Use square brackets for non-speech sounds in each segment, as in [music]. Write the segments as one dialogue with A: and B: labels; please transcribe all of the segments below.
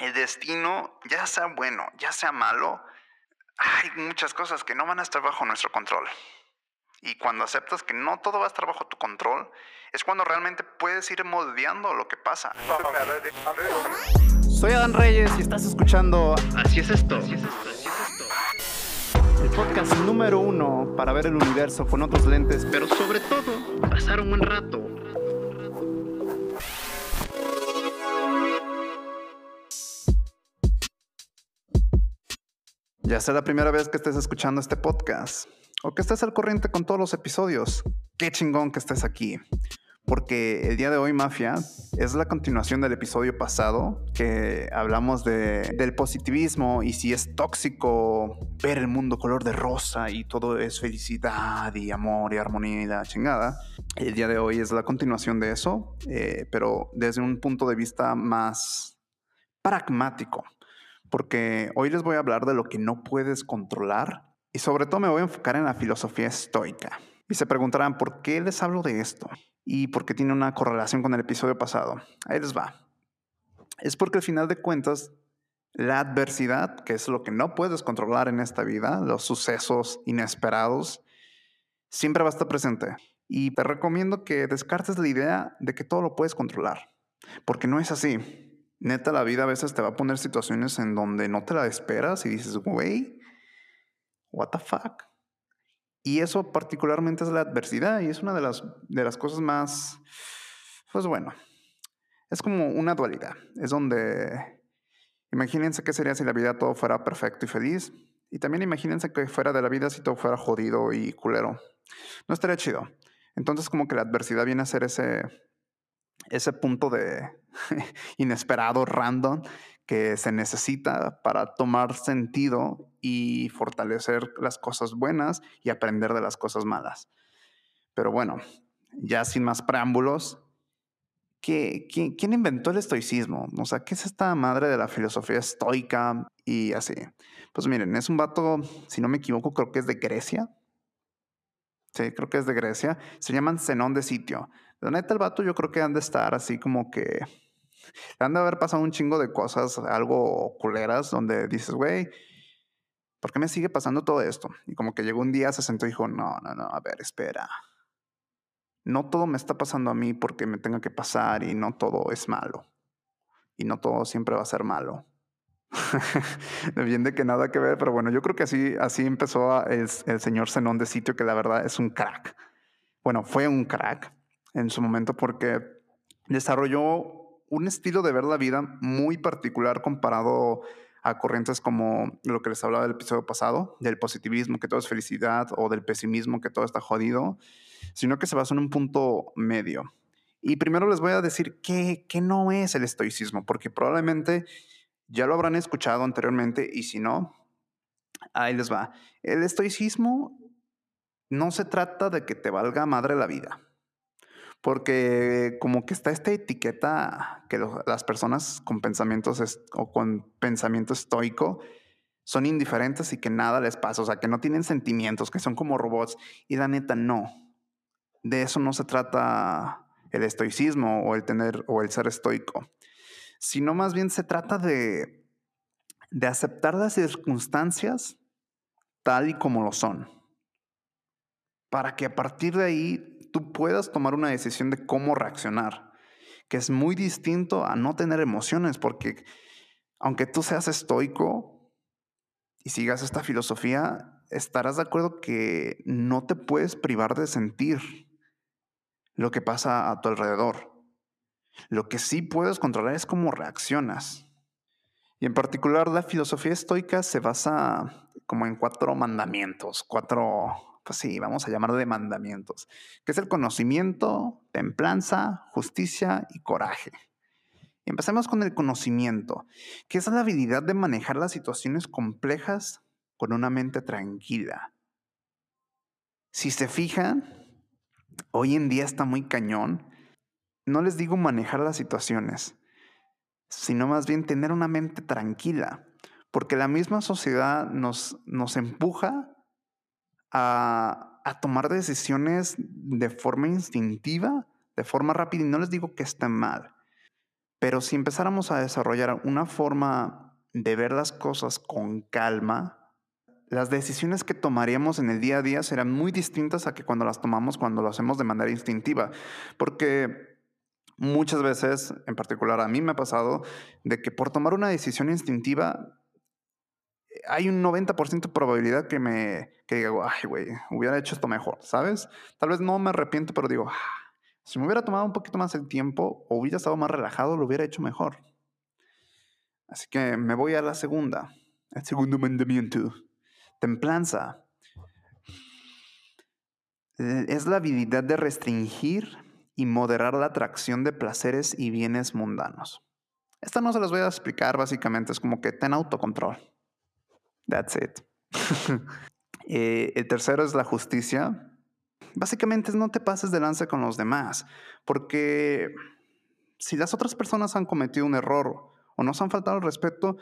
A: el destino, ya sea bueno, ya sea malo, hay muchas cosas que no van a estar bajo nuestro control. Y cuando aceptas que no todo va a estar bajo tu control, es cuando realmente puedes ir moldeando lo que pasa.
B: Soy Adán Reyes y estás escuchando
C: Así es esto.
B: el podcast número uno para ver el universo con otros lentes, pero
C: Pero sobre todo, pasar un buen rato.
B: Ya sea la primera vez que estés escuchando este podcast o que estés al corriente con todos los episodios. Qué chingón que estés aquí. Porque el día de hoy, Mafia, es la continuación del episodio pasado que hablamos de, del positivismo y si es tóxico ver el mundo color de rosa y todo es felicidad y amor y armonía y la chingada. El día de hoy es la continuación de eso, eh, pero desde un punto de vista más pragmático. Porque hoy les voy a hablar de lo que no puedes controlar y sobre todo me voy a enfocar en la filosofía estoica. Y se preguntarán, ¿por qué les hablo de esto? Y por qué tiene una correlación con el episodio pasado. Ahí les va. Es porque al final de cuentas, la adversidad, que es lo que no puedes controlar en esta vida, los sucesos inesperados, siempre va a estar presente. Y te recomiendo que descartes la idea de que todo lo puedes controlar. Porque no es así. Neta, la vida a veces te va a poner situaciones en donde no te la esperas y dices, güey, what the fuck. Y eso particularmente es la adversidad y es una de las, de las cosas más, pues bueno, es como una dualidad. Es donde, imagínense qué sería si la vida todo fuera perfecto y feliz. Y también imagínense que fuera de la vida si todo fuera jodido y culero. No estaría chido. Entonces como que la adversidad viene a ser ese, ese punto de [laughs] inesperado, random, que se necesita para tomar sentido y fortalecer las cosas buenas y aprender de las cosas malas. Pero bueno, ya sin más preámbulos, ¿qué, quién, quién inventó el estoicismo? O sea, ¿qué es esta madre de la filosofía estoica y así? Pues miren, es un vato, si no me equivoco, creo que es de Grecia. Sí, creo que es de Grecia. Se llaman Zenón de Sitio. La neta, el vato yo creo que han de estar así como que... Han de haber pasado un chingo de cosas, algo culeras, donde dices, güey, ¿por qué me sigue pasando todo esto? Y como que llegó un día, se sentó y dijo, no, no, no, a ver, espera. No todo me está pasando a mí porque me tenga que pasar y no todo es malo. Y no todo siempre va a ser malo. [laughs] Bien de que nada que ver, pero bueno, yo creo que así, así empezó el, el señor Zenón de sitio, que la verdad es un crack. Bueno, fue un crack en su momento porque desarrolló un estilo de ver la vida muy particular comparado a corrientes como lo que les hablaba del episodio pasado, del positivismo, que todo es felicidad, o del pesimismo, que todo está jodido, sino que se basó en un punto medio. Y primero les voy a decir qué, qué no es el estoicismo, porque probablemente ya lo habrán escuchado anteriormente y si no, ahí les va. El estoicismo no se trata de que te valga madre la vida. Porque como que está esta etiqueta que las personas con pensamientos o con pensamiento estoico son indiferentes y que nada les pasa, o sea, que no tienen sentimientos, que son como robots. Y la neta, no. De eso no se trata el estoicismo o el tener o el ser estoico, sino más bien se trata de, de aceptar las circunstancias tal y como lo son, para que a partir de ahí tú puedas tomar una decisión de cómo reaccionar, que es muy distinto a no tener emociones, porque aunque tú seas estoico y sigas esta filosofía, estarás de acuerdo que no te puedes privar de sentir lo que pasa a tu alrededor. Lo que sí puedes controlar es cómo reaccionas. Y en particular la filosofía estoica se basa como en cuatro mandamientos, cuatro, pues sí, vamos a llamarlo de mandamientos, que es el conocimiento, templanza, justicia y coraje. Empecemos con el conocimiento, que es la habilidad de manejar las situaciones complejas con una mente tranquila. Si se fijan, hoy en día está muy cañón. No les digo manejar las situaciones, sino más bien tener una mente tranquila, porque la misma sociedad nos, nos empuja a, tomar decisiones de forma instintiva, de forma rápida, y no les digo que esté mal, Pero si empezáramos a desarrollar una forma de ver las cosas con calma, las decisiones que tomaríamos en el día a día serán muy distintas a que cuando las tomamos cuando lo hacemos de manera instintiva. Porque muchas veces, en particular a mí me ha pasado, de que por tomar una decisión instintiva hay un 90% de probabilidad que me que ay, güey, hubiera hecho esto mejor, ¿sabes? Tal vez no me arrepiento, pero digo, ah, si me hubiera tomado un poquito más el tiempo o hubiera estado más relajado, lo hubiera hecho mejor. Así que me voy a la segunda, el segundo mandamiento. Templanza. Eh, es la habilidad de restringir y moderar la atracción de placeres y bienes mundanos. Esta no se las voy a explicar, básicamente es como que ten autocontrol. That's it. [laughs] Eh, el tercero es la justicia. Básicamente no te pases de lanza con los demás, porque si las otras personas han cometido un error o nos han faltado el respeto,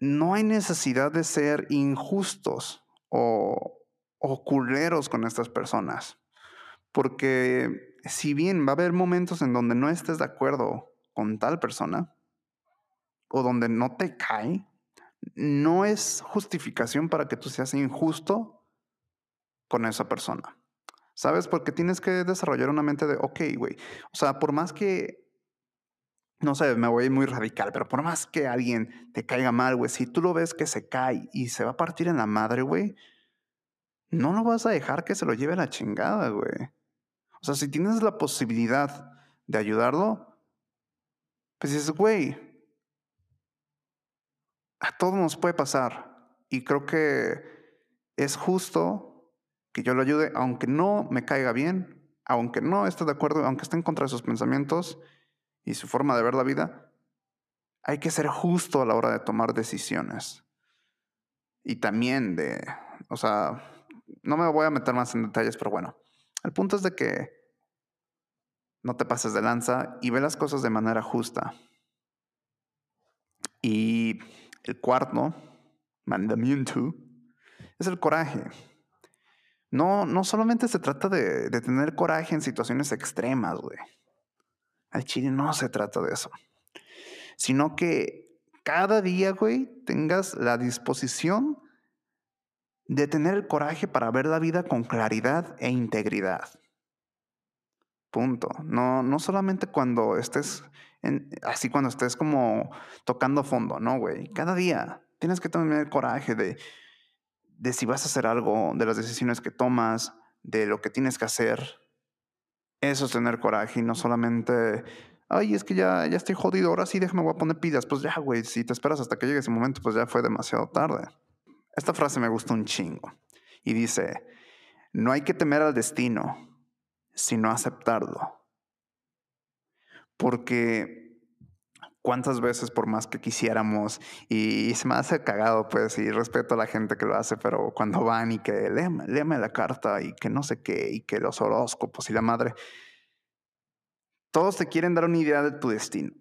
B: no hay necesidad de ser injustos o, o culeros con estas personas. Porque si bien va a haber momentos en donde no estés de acuerdo con tal persona, o donde no te cae, no es justificación para que tú seas injusto con esa persona. ¿Sabes? Porque tienes que desarrollar una mente de, ok, güey. O sea, por más que, no sé, me voy muy radical, pero por más que alguien te caiga mal, güey, si tú lo ves que se cae y se va a partir en la madre, güey, no lo vas a dejar que se lo lleve a la chingada, güey. O sea, si tienes la posibilidad de ayudarlo, pues dices, güey, a todos nos puede pasar. Y creo que es justo que yo lo ayude, aunque no me caiga bien, aunque no esté de acuerdo, aunque esté en contra de sus pensamientos y su forma de ver la vida. Hay que ser justo a la hora de tomar decisiones. Y también de, o sea, no me voy a meter más en detalles, pero bueno, el punto es de que no te pases de lanza y ve las cosas de manera justa. Y el cuarto mandamiento es el coraje. No, no solamente se trata de, tener coraje en situaciones extremas, güey. Al chile no se trata de eso. Sino que cada día, güey, tengas la disposición de tener el coraje para ver la vida con claridad e integridad. Punto. No, no solamente cuando estés así cuando estés como tocando fondo, ¿no, güey? Cada día tienes que tener coraje de, de si vas a hacer algo, de las decisiones que tomas, de lo que tienes que hacer. Eso es tener coraje y no solamente, ay, es que ya, ya estoy jodido, ahora sí déjame voy a poner pidas. Pues ya, güey, si te esperas hasta que llegue ese momento, pues ya fue demasiado tarde. Esta frase me gusta un chingo y dice, no hay que temer al destino, sino aceptarlo. Porque cuántas veces por más que quisiéramos y, se me hace cagado pues y respeto a la gente que lo hace, pero cuando van y que léeme, la carta y que no sé qué y que los horóscopos y la madre, todos te quieren dar una idea de tu destino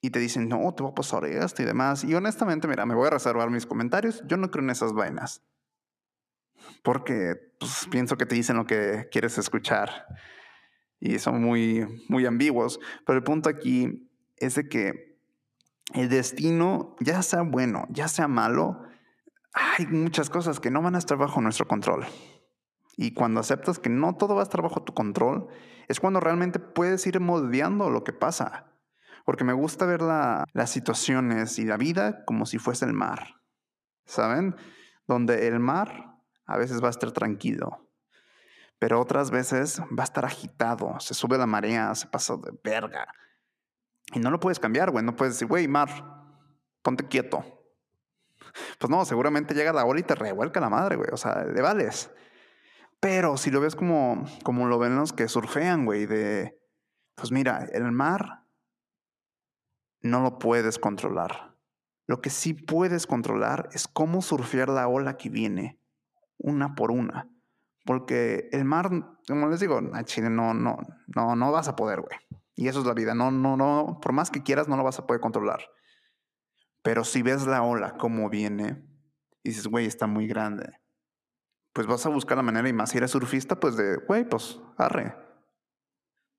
B: y te dicen, no, te va a pasar esto y demás. Y honestamente, mira, me voy a reservar mis comentarios, yo no creo en esas vainas. Porque pues, pienso que te dicen lo que quieres escuchar y son muy, muy ambiguos. Pero el punto aquí es de que el destino, ya sea bueno, ya sea malo, hay muchas cosas que no van a estar bajo nuestro control. Y cuando aceptas que no todo va a estar bajo tu control, es cuando realmente puedes ir moldeando lo que pasa. Porque me gusta ver las situaciones y la vida como si fuese el mar. ¿Saben? Donde el mar a veces va a estar tranquilo, pero otras veces va a estar agitado, se sube la marea, se pasa de verga. Y no lo puedes cambiar, güey. No puedes decir, güey, Mar, ponte quieto. Pues no, seguramente llega la ola y te revuelca la madre, güey. O sea, le vales. Pero si lo ves como, como lo ven los que surfean, güey, de, pues mira, el mar no lo puedes controlar. Lo que sí puedes controlar es cómo surfear la ola que viene, una por una. Porque el mar, como les digo, a Chile no, no, no, no vas a poder, güey. Y eso es la vida. No, no, no, por más que quieras, no lo vas a poder controlar. Pero si ves la ola como viene y dices, güey, está muy grande, pues vas a buscar la manera y más si eres surfista, pues de, güey, pues arre.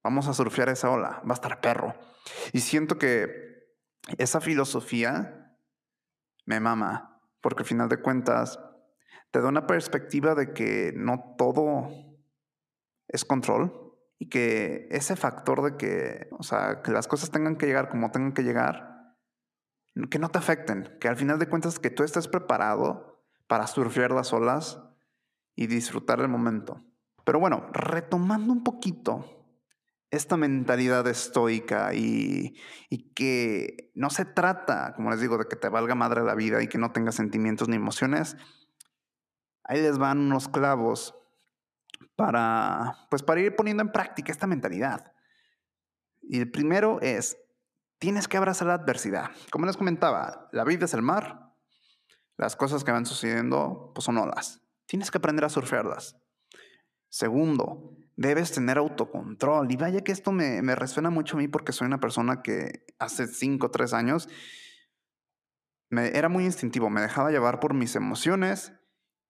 B: Vamos a surfear esa ola. Va a estar perro. Y siento que esa filosofía me mama, porque al final de cuentas te da una perspectiva de que no todo es control y que ese factor de que, o sea, que las cosas tengan que llegar como tengan que llegar, que no te afecten, que al final de cuentas que tú estés preparado para surfear las olas y disfrutar el momento. Pero bueno, retomando un poquito esta mentalidad estoica y, y, que no se trata, como les digo, de que te valga madre la vida y que no tengas sentimientos ni emociones, ahí les van unos clavos para, pues para ir poniendo en práctica esta mentalidad. Y el primero es, tienes que abrazar la adversidad. Como les comentaba, la vida es el mar, las cosas que van sucediendo pues son olas. Tienes que aprender a surfearlas. Segundo, debes tener autocontrol. Y vaya que esto me, me resuena mucho a mí porque soy una persona que hace 5 o 3 años me, era muy instintivo, me dejaba llevar por mis emociones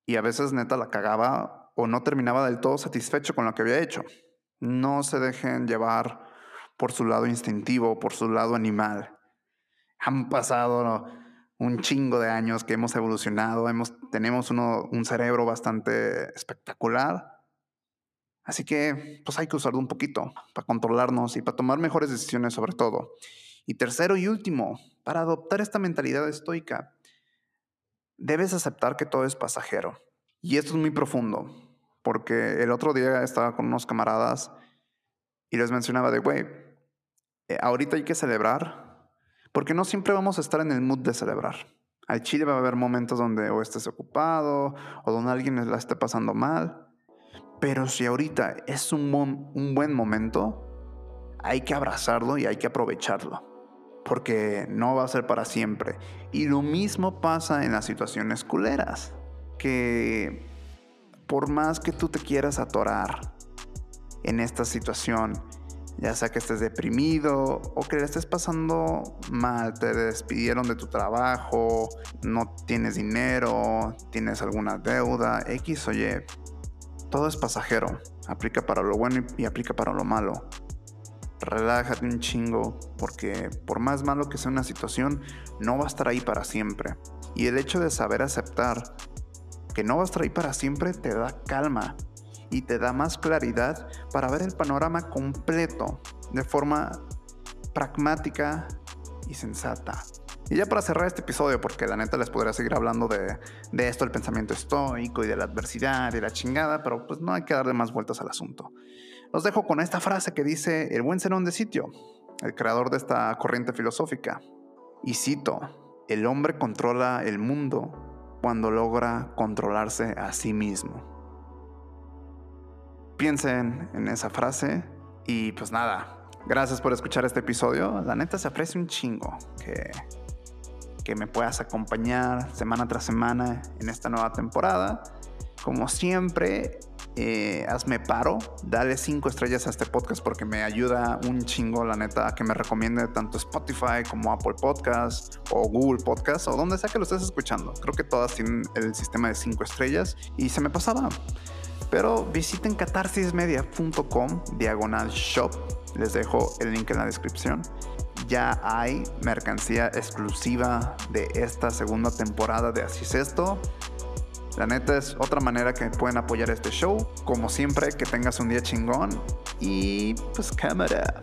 B: y a veces neta la cagaba o no terminaba del todo satisfecho con lo que había hecho. No se dejen llevar por su lado instintivo, por su lado animal. Han pasado un chingo de años que hemos evolucionado, hemos, tenemos uno, un cerebro bastante espectacular. Así que pues hay que usarlo un poquito para controlarnos y para tomar mejores decisiones sobre todo. Y tercero y último, para adoptar esta mentalidad estoica, debes aceptar que todo es pasajero. Y esto es muy profundo, porque el otro día estaba con unos camaradas y les mencionaba de, güey, eh, ahorita hay que celebrar, porque no siempre vamos a estar en el mood de celebrar. Al Chile va a haber momentos donde o estés ocupado o donde alguien la esté pasando mal. Pero si ahorita es un, un buen momento, hay que abrazarlo y hay que aprovecharlo porque no va a ser para siempre. Y lo mismo pasa en las situaciones culeras, que por más que tú te quieras atorar en esta situación, ya sea que estés deprimido o que le estés pasando mal, te despidieron de tu trabajo, no tienes dinero, tienes alguna deuda, X o Y, todo es pasajero, aplica para lo bueno y aplica para lo malo relájate un chingo, porque por más malo que sea una situación, no va a estar ahí para siempre. Y el hecho de saber aceptar que no va a estar ahí para siempre te da calma y te da más claridad para ver el panorama completo de forma pragmática y sensata. Y ya para cerrar este episodio, porque la neta les podría seguir hablando de, de esto, el pensamiento estoico y de la adversidad y la chingada, pero pues no hay que darle más vueltas al asunto. Los dejo con esta frase que dice el buen serón de sitio, el creador de esta corriente filosófica. Y cito, el hombre controla el mundo cuando logra controlarse a sí mismo. Piensen en esa frase y pues nada, gracias por escuchar este episodio. La neta se aprecia un chingo que, que me puedas acompañar semana tras semana en esta nueva temporada. Como siempre, eh, hazme paro, dale cinco estrellas a este podcast porque me ayuda un chingo, la neta, a que me recomiende tanto Spotify como Apple Podcast o Google Podcast o donde sea que lo estés escuchando. Creo que todas tienen el sistema de cinco estrellas y se me pasaba. Pero visiten catarsismedia.com diagonal shop. Les dejo el link en la descripción. Ya hay mercancía exclusiva de esta segunda temporada de Así es esto. La neta es otra manera que pueden apoyar este show. Como siempre, que tengas un día chingón y pues cámara.